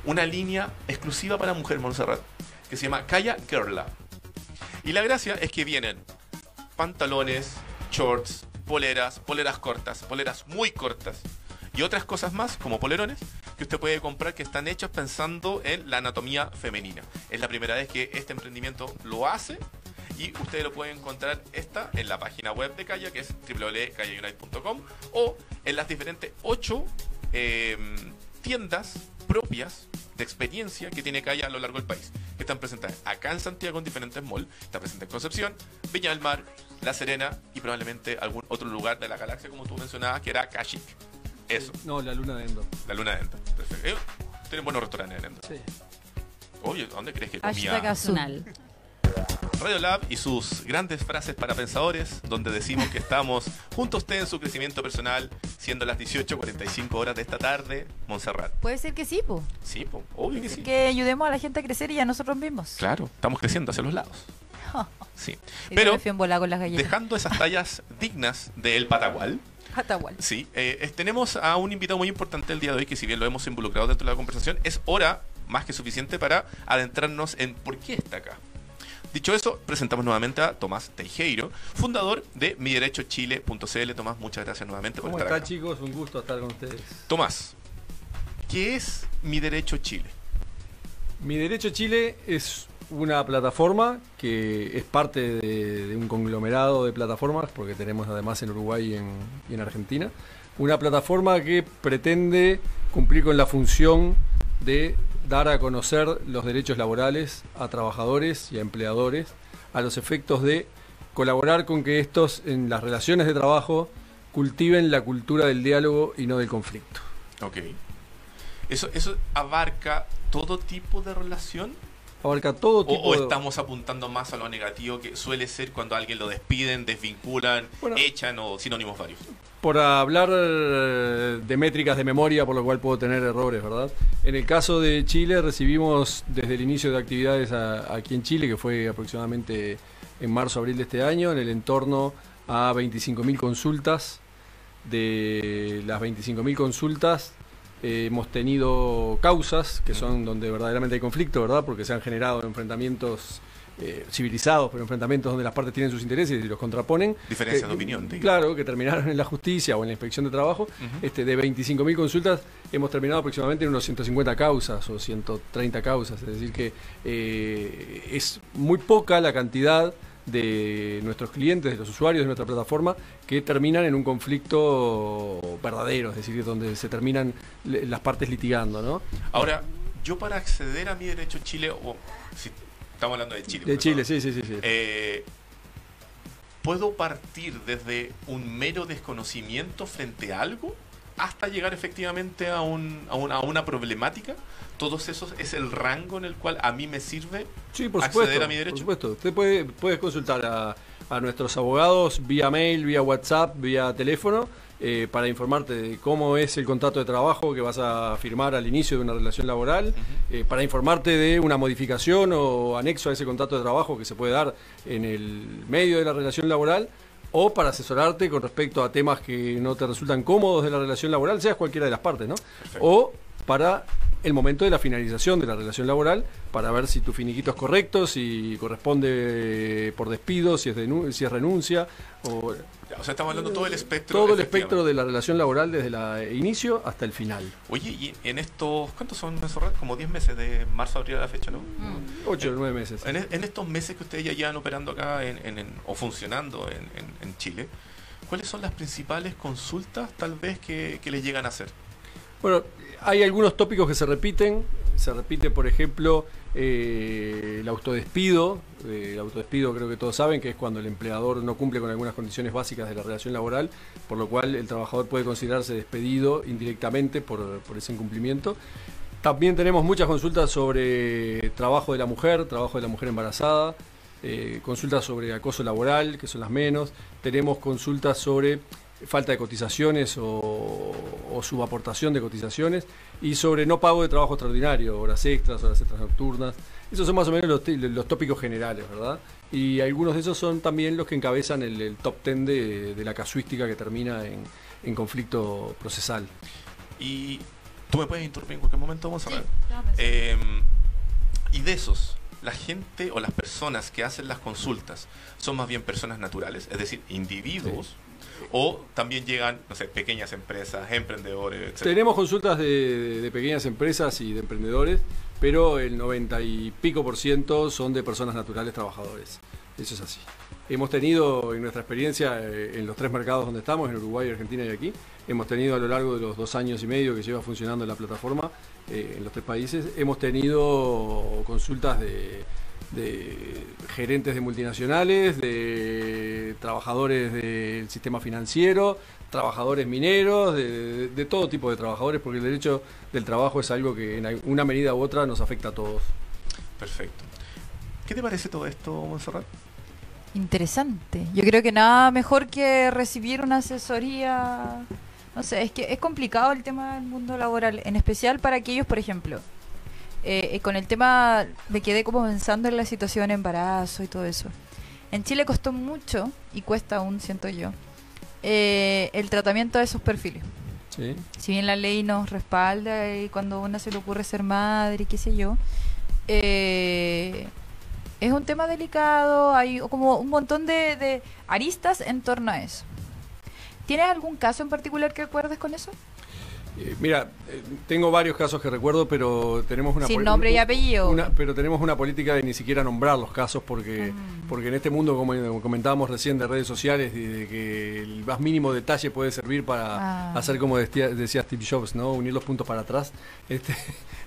una línea exclusiva para mujer Montserrat, que se llama Kaya Girl Lab. Y la gracia es que vienen pantalones, shorts, poleras, poleras cortas, poleras muy cortas y otras cosas más como polerones que usted puede comprar que están hechos pensando en la anatomía femenina. Es la primera vez que este emprendimiento lo hace y ustedes lo pueden encontrar esta en la página web de Kaya que es www.kayaunite.com o en las diferentes ocho eh, tiendas propias de experiencia que tiene Kaya a lo largo del país, que están presentes acá en Santiago en diferentes malls, está presente en Concepción, Viña del Mar, La Serena y probablemente algún otro lugar de la galaxia, como tú mencionabas, que era Kashik. Eso, No, la luna de Endor. la luna de Enda. Perfecto. Eh, tienen buenos restaurantes en Enda. Sí. Oye, ¿dónde crees que Hashtag comía. Radio Lab y sus grandes frases para pensadores, donde decimos que estamos junto a usted en su crecimiento personal, siendo las 18.45 horas de esta tarde, Montserrat. Puede ser que sí, po. Sí, po, obvio que sí. Que ayudemos a la gente a crecer y a nosotros mismos. Claro, estamos creciendo hacia los lados. Sí. Y Pero con las dejando esas tallas dignas del Patagual, Atahual. sí, eh, tenemos a un invitado muy importante el día de hoy, que si bien lo hemos involucrado dentro de la conversación, es hora más que suficiente para adentrarnos en por qué está acá. Dicho eso, presentamos nuevamente a Tomás Teijeiro, fundador de miderechochile.cl. Tomás, muchas gracias nuevamente por ¿Cómo estar está, acá. chicos? Un gusto estar con ustedes. Tomás, ¿qué es Mi Derecho Chile? Mi Derecho Chile es una plataforma que es parte de, de un conglomerado de plataformas, porque tenemos además en Uruguay y en, y en Argentina. Una plataforma que pretende cumplir con la función de dar a conocer los derechos laborales a trabajadores y a empleadores a los efectos de colaborar con que estos, en las relaciones de trabajo, cultiven la cultura del diálogo y no del conflicto. Ok. ¿Eso, eso abarca todo tipo de relación? Abarca todo O, tipo o estamos apuntando más a lo negativo que suele ser cuando a alguien lo despiden, desvinculan, Bueno. echan o sinónimos varios? Por hablar eh, de métricas de memoria, por lo cual puedo tener errores, ¿verdad? En el caso de Chile, recibimos desde el inicio de actividades a- aquí en Chile, que fue aproximadamente en marzo, abril de este año, en el entorno a 25.000 consultas. De las 25.000 consultas, eh, hemos tenido causas, que son donde verdaderamente hay conflicto, ¿verdad? Porque se han generado enfrentamientos eh, civilizados, pero enfrentamientos donde las partes tienen sus intereses y los contraponen. Diferencias Que- de opinión. digo. Claro, que terminaron en la justicia o en la inspección de trabajo. Este, de 25.000 consultas hemos terminado aproximadamente en unos 150 causas o 130 causas. Es decir, que eh, es muy poca la cantidad de nuestros clientes, de los usuarios de nuestra plataforma, que terminan en un conflicto verdadero, es decir, donde se terminan las partes litigando, ¿no? Ahora, yo para acceder a mi derecho Chile, o si estamos hablando de Chile. De Chile, sí, sí, sí. sí. eh, ¿Puedo partir desde un mero desconocimiento frente a algo hasta llegar efectivamente a, un, a, una, a una problemática? ¿Todos esos es el rango en el cual a mí me sirve? Sí, por acceder supuesto. a mi derecho? Por supuesto. Usted puede, puede consultar a, a nuestros abogados vía mail, vía WhatsApp, vía teléfono, eh, para informarte de cómo es el contrato de trabajo que vas a firmar al inicio de una relación laboral, eh, para informarte de una modificación o anexo a ese contrato de trabajo que se puede dar en el medio de la relación laboral. O para asesorarte con respecto a temas que no te resultan cómodos de la relación laboral, seas cualquiera de las partes, ¿no? O para el momento de la finalización de la relación laboral, para ver si tu finiquito es correcto, si corresponde por despido, si es, si es renuncia, o O sea, estamos hablando todo el espectro. todo el espectro de la relación laboral desde el inicio hasta el final. Oye, y en estos, ¿cuántos son, Monserrat? Como 10 meses de marzo a abril a la fecha, ¿no? Mm. Ocho o nueve meses. En, en estos meses que ustedes ya llevan operando acá en, en- en- o funcionando en, en- en Chile, ¿cuáles son las principales consultas tal vez que, que les llegan a hacer? Bueno, hay algunos tópicos que se repiten. Se repite, por ejemplo, eh, el autodespido. Eh, el autodespido creo que todos saben que es cuando el empleador no cumple con algunas condiciones básicas de la relación laboral, por lo cual el trabajador puede considerarse despedido indirectamente por, ese incumplimiento. También tenemos muchas consultas sobre trabajo de la mujer, trabajo de la mujer embarazada, eh, consultas sobre acoso laboral, que son las menos. Tenemos consultas sobre falta de cotizaciones o, o subaportación de cotizaciones y sobre no pago de trabajo extraordinario, horas extras, horas extras nocturnas. Esos son más o menos los, los tópicos generales, ¿verdad? Y algunos de esos son también los que encabezan el, el top 10 de, de la casuística que termina en, en conflicto procesal. Y tú me puedes interrumpir en cualquier momento, vamos a Sí, ver. Eh, y de esos, la gente o las personas que hacen las consultas son más bien personas naturales, es decir, individuos, o también llegan, no sé, pequeñas empresas, emprendedores, etc. Tenemos consultas de, pequeñas empresas y de emprendedores, pero el 90 y pico por ciento son de personas naturales trabajadores. Eso es así. Hemos tenido en nuestra experiencia eh, en los tres mercados donde estamos, en Uruguay, Argentina y aquí, hemos tenido a lo largo de los dos años y medio que lleva funcionando la plataforma eh, en los tres países, hemos tenido consultas de, de gerentes de multinacionales, de trabajadores del sistema financiero, trabajadores mineros, de, de- de todo tipo de trabajadores, porque el derecho del trabajo es algo que en una medida u otra nos afecta a todos. Perfecto. ¿Qué te parece todo esto, Monserrat? Interesante. Yo creo que nada mejor que recibir una asesoría. No sé, es que es complicado el tema del mundo laboral, en especial para aquellos, por ejemplo, eh, con el tema, me quedé como pensando en la situación de embarazo y todo eso. En Chile costó mucho, y cuesta aún, siento yo, eh, el tratamiento de esos perfiles. ¿sí? Si bien la ley nos respalda y cuando a una se le ocurre ser madre y qué sé yo, eh, es un tema delicado, hay como un montón de, de aristas en torno a eso. ¿Tienes algún caso en particular que acuerdes con eso? Eh, mira, eh, tengo varios casos que recuerdo, pero tenemos una Sin nombre y apellido. una- pero tenemos una política de ni siquiera nombrar los casos porque, Mm. porque en este mundo, como comentábamos recién de redes sociales, de, de que el más mínimo detalle puede servir para Ah. hacer como decía, decía Steve Jobs, ¿no? Unir los puntos para atrás. Este,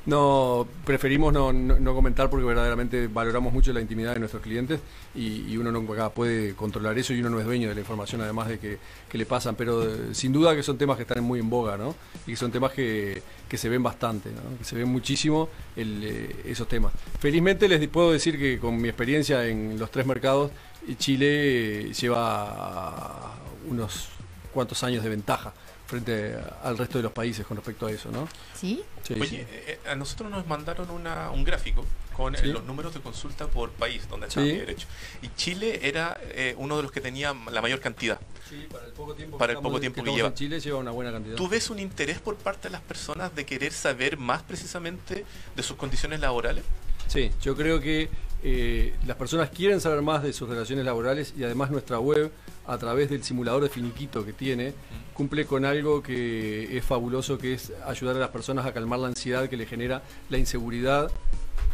no preferimos no, no- no comentar porque verdaderamente valoramos mucho la intimidad de nuestros clientes y, y uno nunca puede controlar eso y uno no es dueño de la información además de que, que le pasan, pero eh, sin duda que son temas que están muy en boga, ¿no? Y que son temas que, que se ven bastante, ¿no? Que se ven muchísimo eh, esos temas. Felizmente les puedo decir que con mi experiencia en los tres mercados, eh, Chile lleva unos cuantos años de ventaja frente a- al resto de los países con respecto a eso, ¿no? ¿Sí? Sí, Oye, sí. eh, a nosotros nos mandaron una- un gráfico con eh, Sí. los números de consulta por país, donde está Sí. mi derecho. Y Chile era eh, uno de los que tenía la mayor cantidad. Sí, para el poco tiempo Para que el poco tiempo que estamos lleva. en Chile lleva una buena cantidad. ¿Tú ves un interés por parte de las personas de querer saber más precisamente de sus condiciones laborales? Sí, yo creo que eh, las personas quieren saber más de sus relaciones laborales y además nuestra web, a través del simulador de finiquito que tiene, cumple con algo que es fabuloso, que es ayudar a las personas a calmar la ansiedad que le genera la inseguridad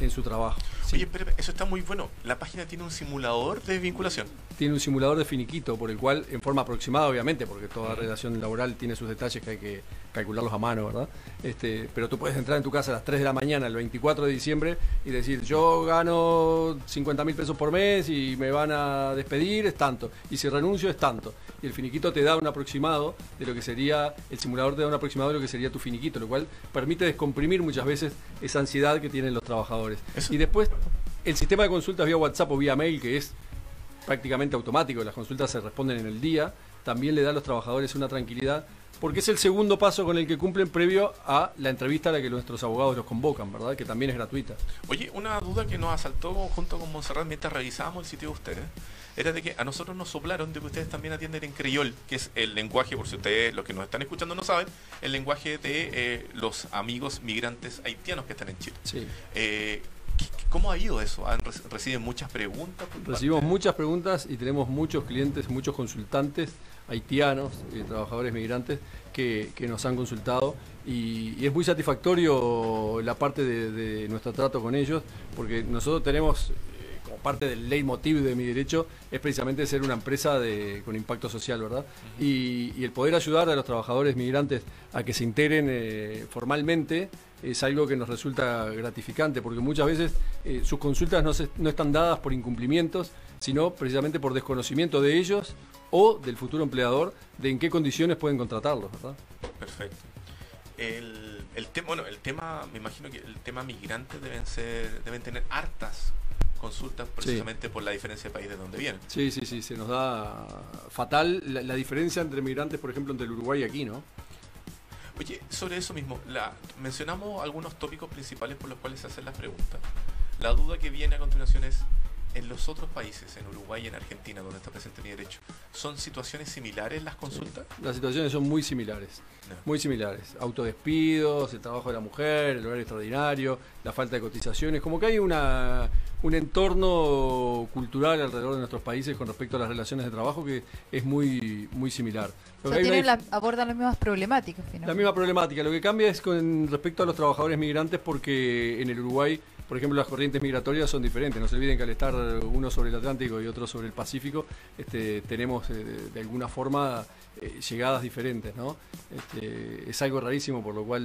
en su trabajo. Sí. Oye, pero eso está muy bueno. La página tiene un simulador de vinculación. tiene un simulador de finiquito por el cual, en forma aproximada obviamente, porque toda relación laboral tiene sus detalles que hay que calcularlos a mano, ¿verdad? Este, pero tú puedes entrar en tu casa a las 3 de la mañana, el 24 de diciembre, y decir, yo gano 50 mil pesos por mes y me van a despedir, es tanto. Y si renuncio, es tanto. Y el finiquito te da un aproximado de lo que sería, el simulador te da un aproximado de lo que sería tu finiquito, lo cual permite descomprimir muchas veces esa ansiedad que tienen los trabajadores. Eso- Y después, el sistema de consultas vía WhatsApp o vía mail, que es prácticamente automático, las consultas se responden en el día, también le da a los trabajadores una tranquilidad, porque es el segundo paso con el que cumplen previo a la entrevista a la que nuestros abogados los convocan, ¿verdad? Que también es gratuita. Oye, una duda que nos asaltó junto con Monserrat mientras revisábamos el sitio de ustedes era de que a nosotros nos soplaron de que ustedes también atienden en creyol, que es el lenguaje, por si ustedes, los que nos están escuchando no saben, el lenguaje de eh, los amigos migrantes haitianos que están en Chile. Sí. Eh, ¿qué- qué- ¿Cómo ha ido eso? ¿Han reci- ¿Reciben muchas preguntas? Recibimos parte- muchas preguntas y tenemos muchos clientes, muchos consultantes haitianos, eh, trabajadores migrantes que, que nos han consultado y, y es muy satisfactorio la parte de, de nuestro trato con ellos porque nosotros tenemos eh, como parte del leitmotiv de mi derecho es precisamente ser una empresa de, con impacto social, ¿verdad? y, y el poder ayudar a los trabajadores migrantes a que se integren eh, formalmente es algo que nos resulta gratificante, porque muchas veces eh, sus consultas no, se- no están dadas por incumplimientos, sino precisamente por desconocimiento de ellos o del futuro empleador de en qué condiciones pueden contratarlos, ¿verdad? Perfecto. El, el tema, bueno, el tema, me imagino que el tema migrante deben ser, deben tener hartas consultas precisamente por la diferencia de país de donde vienen. Sí, sí, sí, se nos da fatal la, la diferencia entre migrantes, por ejemplo, entre el Uruguay y aquí, ¿no? Oye, sobre eso mismo, la, mencionamos algunos tópicos principales por los cuales se hacen las preguntas. La duda que viene a continuación es, en los otros países, en Uruguay y en Argentina, donde está presente mi derecho, ¿son situaciones similares las consultas? Las situaciones son muy similares. No. Muy similares. Autodespidos, el trabajo de la mujer, el horario extraordinario, la falta de cotizaciones. Como que hay una, un entorno cultural alrededor de nuestros países con respecto a las relaciones de trabajo que es muy, muy similar. O sea, tienen la- abordan las mismas problemáticas. la misma problemática. Lo que cambia es con respecto a los trabajadores migrantes porque en el Uruguay, por ejemplo, las corrientes migratorias son diferentes. No se olviden que al estar uno sobre el Atlántico y otro sobre el Pacífico, este, tenemos eh, de, alguna forma eh, llegadas diferentes, ¿no? Este, es algo rarísimo, por lo cual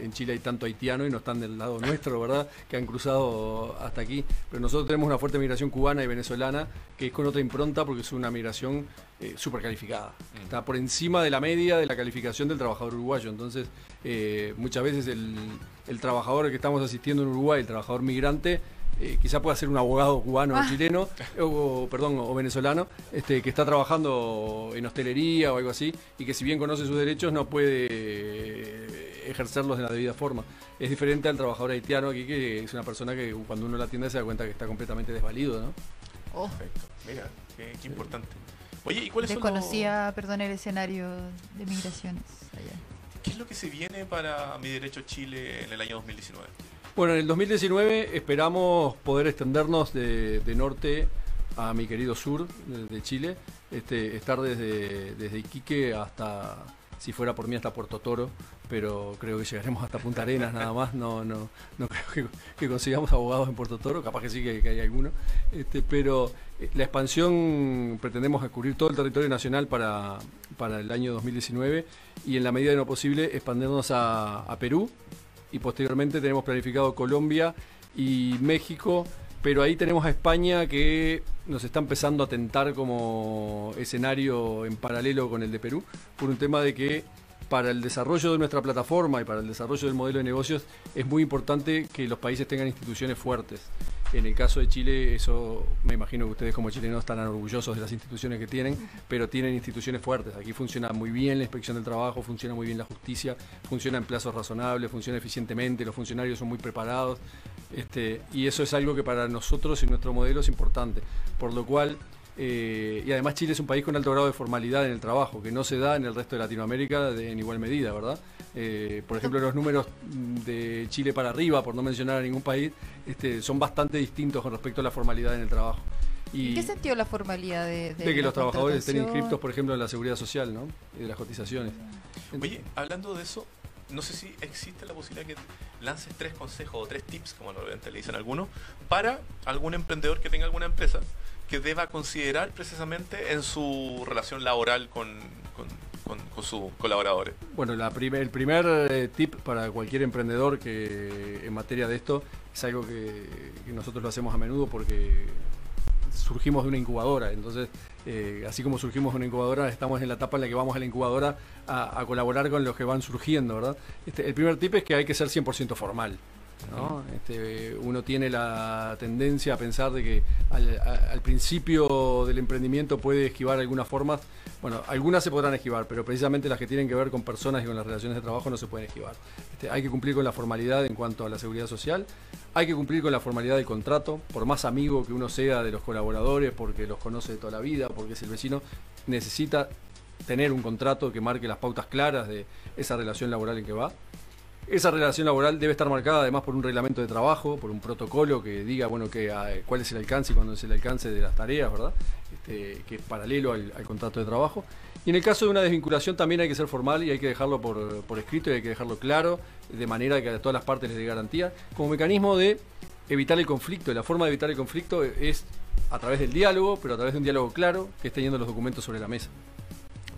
en Chile hay tanto haitiano y no están del lado nuestro, ¿verdad? Que han cruzado hasta aquí. Pero nosotros tenemos una fuerte migración cubana y venezolana que es con otra impronta porque es una migración eh, súper calificada. Mm. Está por encima de la media de la calificación del trabajador uruguayo. Entonces, eh, muchas veces el, el trabajador que estamos asistiendo en Uruguay, el trabajador migrante, eh, quizá pueda ser un abogado cubano o chileno, o, perdón, o venezolano, este, que está trabajando en hostelería o algo así, y que si bien conoce sus derechos no puede eh, ejercerlos de la debida forma. Es diferente al trabajador haitiano aquí, que es una persona que cuando uno la atiende se da cuenta que está completamente desvalido, ¿no? Oh, Perfecto. Mira, qué, qué importante. Oye, ¿y cuáles son los- desconocía, perdón, el escenario de migraciones allá. ¿Qué es lo que se viene para Mi Derecho Chile en el año 2019? Bueno, en el 2019 esperamos poder extendernos de, norte a mi querido sur de, Chile, este, estar desde, desde Iquique hasta si fuera por mí hasta Puerto Toro, pero creo que llegaremos hasta Punta Arenas nada más, no, no, no creo que, consigamos abogados en Puerto Toro, capaz que sí que, hay alguno, este, pero eh, la expansión pretendemos cubrir todo el territorio nacional para, para el año 2019 y en la medida de lo posible expandirnos a, a Perú y posteriormente tenemos planificado Colombia y México pero ahí tenemos a España que nos está empezando a tentar como escenario en paralelo con el de Perú, por un tema de que para el desarrollo de nuestra plataforma y para el desarrollo del modelo de negocios es muy importante que los países tengan instituciones fuertes. En el caso de Chile, eso me imagino que ustedes como chilenos están orgullosos de las instituciones que tienen, pero tienen instituciones fuertes. Aquí funciona muy bien la inspección del trabajo, funciona muy bien la justicia, funciona en plazos razonables, funciona eficientemente, los funcionarios son muy preparados. Este, y eso es algo que para nosotros y nuestro modelo es importante. Por lo cual, eh, y además Chile es un país con alto grado de formalidad en el trabajo, que no se da en el resto de Latinoamérica en igual medida, ¿verdad? Eh, por ejemplo, los números de Chile para arriba, por no mencionar a ningún país, este, son bastante distintos con respecto a la formalidad en el trabajo. Y ¿En qué sentido la formalidad de, de, que los trabajadores estén inscriptos, por ejemplo, en la seguridad social, ¿no? Y de las cotizaciones. Oye, hablando de eso, no sé si existe la posibilidad que lances tres consejos o tres tips, como normalmente le dicen algunos, para algún emprendedor que tenga alguna empresa que deba considerar precisamente en su relación laboral con, sus colaboradores? Bueno, la el primer eh, tip para cualquier emprendedor que en materia de esto es algo que, nosotros lo hacemos a menudo porque surgimos de una incubadora, entonces eh, así como surgimos de una incubadora, estamos en la etapa en la que vamos a la incubadora a, colaborar con los que van surgiendo, ¿verdad? Este, el primer tip es que hay que ser 100% formal. Este, uno tiene la tendencia a pensar de que al, principio del emprendimiento puede esquivar algunas formas. Bueno, algunas se podrán esquivar, pero precisamente las que tienen que ver con personas y con las relaciones de trabajo no se pueden esquivar. Este, hay que cumplir con la formalidad en cuanto a la seguridad social, hay que cumplir con la formalidad del contrato, por más amigo que uno sea de los colaboradores, porque los conoce de toda la vida, porque es el vecino, necesita tener un contrato que marque las pautas claras de esa relación laboral en que va. Esa relación laboral debe estar marcada además por un reglamento de trabajo, por un protocolo que diga bueno ah, cuál es el alcance y cuándo es el alcance de las tareas, ¿verdad? Este, que es paralelo al, contrato de trabajo. Y en el caso de una desvinculación también hay que ser formal y hay que dejarlo por, escrito y hay que dejarlo claro, de manera que a todas las partes les dé garantía, como mecanismo de evitar el conflicto. La forma de evitar el conflicto es a través del diálogo, pero a través de un diálogo claro que esté teniendo los documentos sobre la mesa.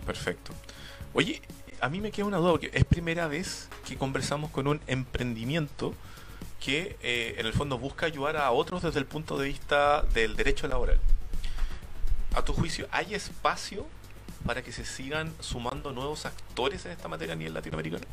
Perfecto. Oye, a mí me queda una duda, porque es primera vez que conversamos con un emprendimiento que eh, en el fondo busca ayudar a otros desde el punto de vista del derecho laboral. A tu juicio, ¿hay espacio para que se sigan sumando nuevos actores en esta materia a nivel latinoamericano?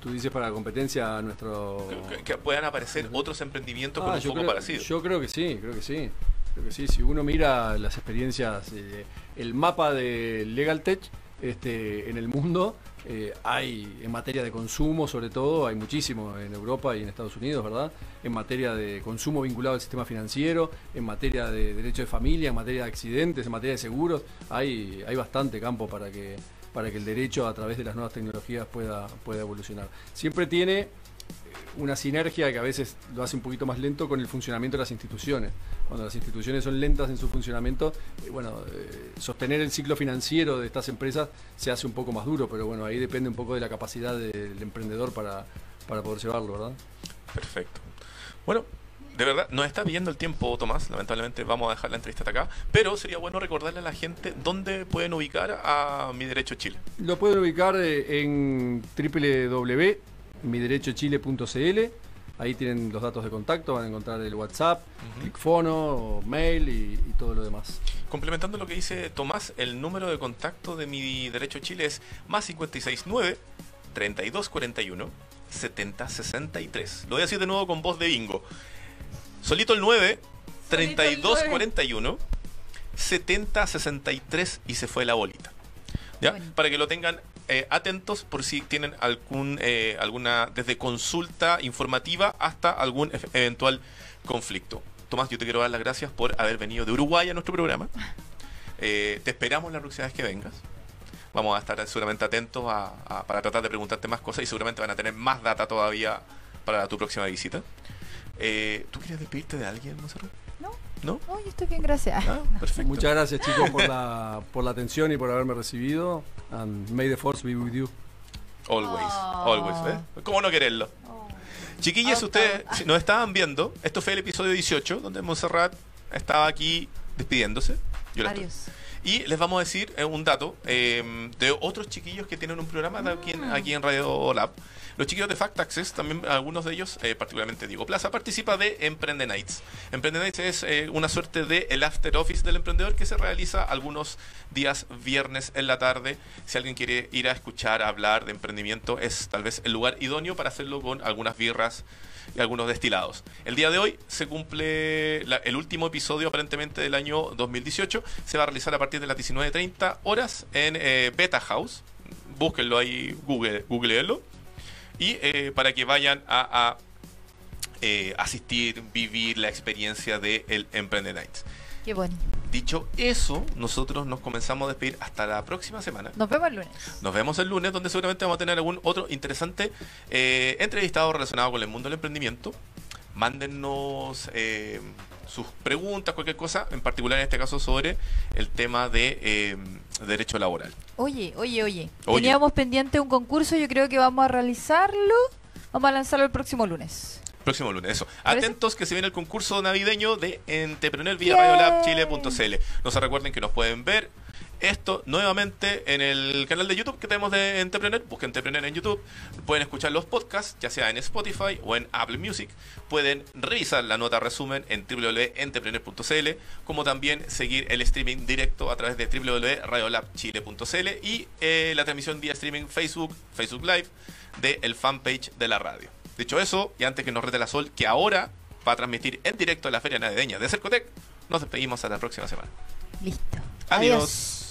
Tú dices para la competencia nuestro... Que, puedan aparecer otros emprendimientos con ah, un foco parecido. Yo creo que sí, creo que sí. Creo que sí, si uno mira las experiencias, eh, el mapa de Legal Tech este, en el mundo. Eh, hay, en materia de consumo sobre todo, hay muchísimo en Europa y en Estados Unidos, ¿verdad? En materia de consumo vinculado al sistema financiero, en materia de derecho de familia, en materia de accidentes, en materia de seguros, hay, hay bastante campo para que, para que el derecho a través de las nuevas tecnologías pueda, pueda evolucionar. Siempre tiene una sinergia que a veces lo hace un poquito más lento con el funcionamiento de las instituciones. Cuando las instituciones son lentas en su funcionamiento, eh, bueno, eh, sostener el ciclo financiero de estas empresas se hace un poco más duro, pero bueno, ahí depende un poco de la capacidad del emprendedor para, para poder llevarlo, ¿verdad? Perfecto. Bueno, de verdad, nos está viendo el tiempo, Tomás. Lamentablemente vamos a dejar la entrevista hasta acá. Pero sería bueno recordarle a la gente dónde pueden ubicar a Mi Derecho Chile. Lo pueden ubicar eh, en www miderechochile.cl. Ahí tienen los datos de contacto, van a encontrar el WhatsApp, uh mail y, todo lo demás. Complementando lo que dice Tomás, el número de contacto de Mi Derecho Chile es más 569 3241 7063. Lo voy a decir de nuevo con voz de bingo. Solito el 9 3241 7063 y se fue la bolita. ¿Ya? Para que lo tengan eh, atentos por si tienen algún eh, alguna desde consulta informativa hasta algún eventual conflicto. Tomás, yo te quiero dar las gracias por haber venido de Uruguay a nuestro programa. Eh, te esperamos la próxima vez que vengas. Vamos a estar seguramente atentos para tratar de preguntarte más cosas y seguramente van a tener más data todavía para tu próxima visita. ¿Tú quieres despedirte de alguien, Monserrat? No. ¿No? No, yo estoy bien, gracias. Ah, Muchas gracias, chicos, por la, por la atención y por haberme recibido. And may the force be with you. Always, Oh. always. ¿eh? ¿Cómo no quererlo? Oh. Chiquillos, Auto. ustedes si nos estaban viendo. Esto fue el episodio 18, donde Montserrat estaba aquí despidiéndose. Yo Adiós. Y les vamos a decir eh, un dato eh, de otros chiquillos que tienen un programa de aquí, en, Mm. aquí en Radio Lab. Los chiquillos de Fact Access, también algunos de ellos, eh, particularmente Diego Plaza, participa de Emprende Nights. Emprende Nights es eh, una suerte de el after office del emprendedor que se realiza algunos días viernes en la tarde. Si alguien quiere ir a escuchar, a hablar de emprendimiento, es tal vez el lugar idóneo para hacerlo con algunas birras y algunos destilados. El día de hoy se cumple la- el último episodio aparentemente del año 2018. Se va a realizar a partir de las 19.30 horas en eh, Beta House. Búsquenlo ahí, Google, googleenlo. Y eh, para que vayan a, a, eh, asistir, vivir la experiencia de el Emprende Nights. Qué bonito. Dicho eso, nosotros nos comenzamos a despedir hasta la próxima semana. Nos vemos el lunes. Nos vemos el lunes, donde seguramente vamos a tener algún otro interesante eh, entrevistado relacionado con el mundo del emprendimiento. Mándennos sus preguntas, cualquier cosa, en particular en este caso sobre el tema de eh, derecho laboral. Oye, oye, oye, Oye. Teníamos pendiente un concurso, yo creo que vamos a realizarlo. Vamos a lanzarlo el próximo lunes. Próximo lunes, eso. Atentos que se viene el concurso navideño de Entrepreneur vía radiolabchile.cl. No se recuerden que nos pueden ver esto nuevamente en el canal de YouTube que tenemos de Entrepreneur. Busquen Entrepreneur en YouTube. Pueden escuchar los podcasts, ya sea en Spotify o en Apple Music. Pueden revisar la nota resumen en www.entrepreneur.cl, como también seguir el streaming directo a través de www.radiolabchile.cl y eh, la transmisión vía streaming Facebook, Facebook Live de el fanpage de la radio. Dicho eso, y antes que nos rete la Sol, que ahora va a transmitir en directo la Feria Navideña de Cercotec, nos despedimos hasta la próxima semana. Listo. Adiós.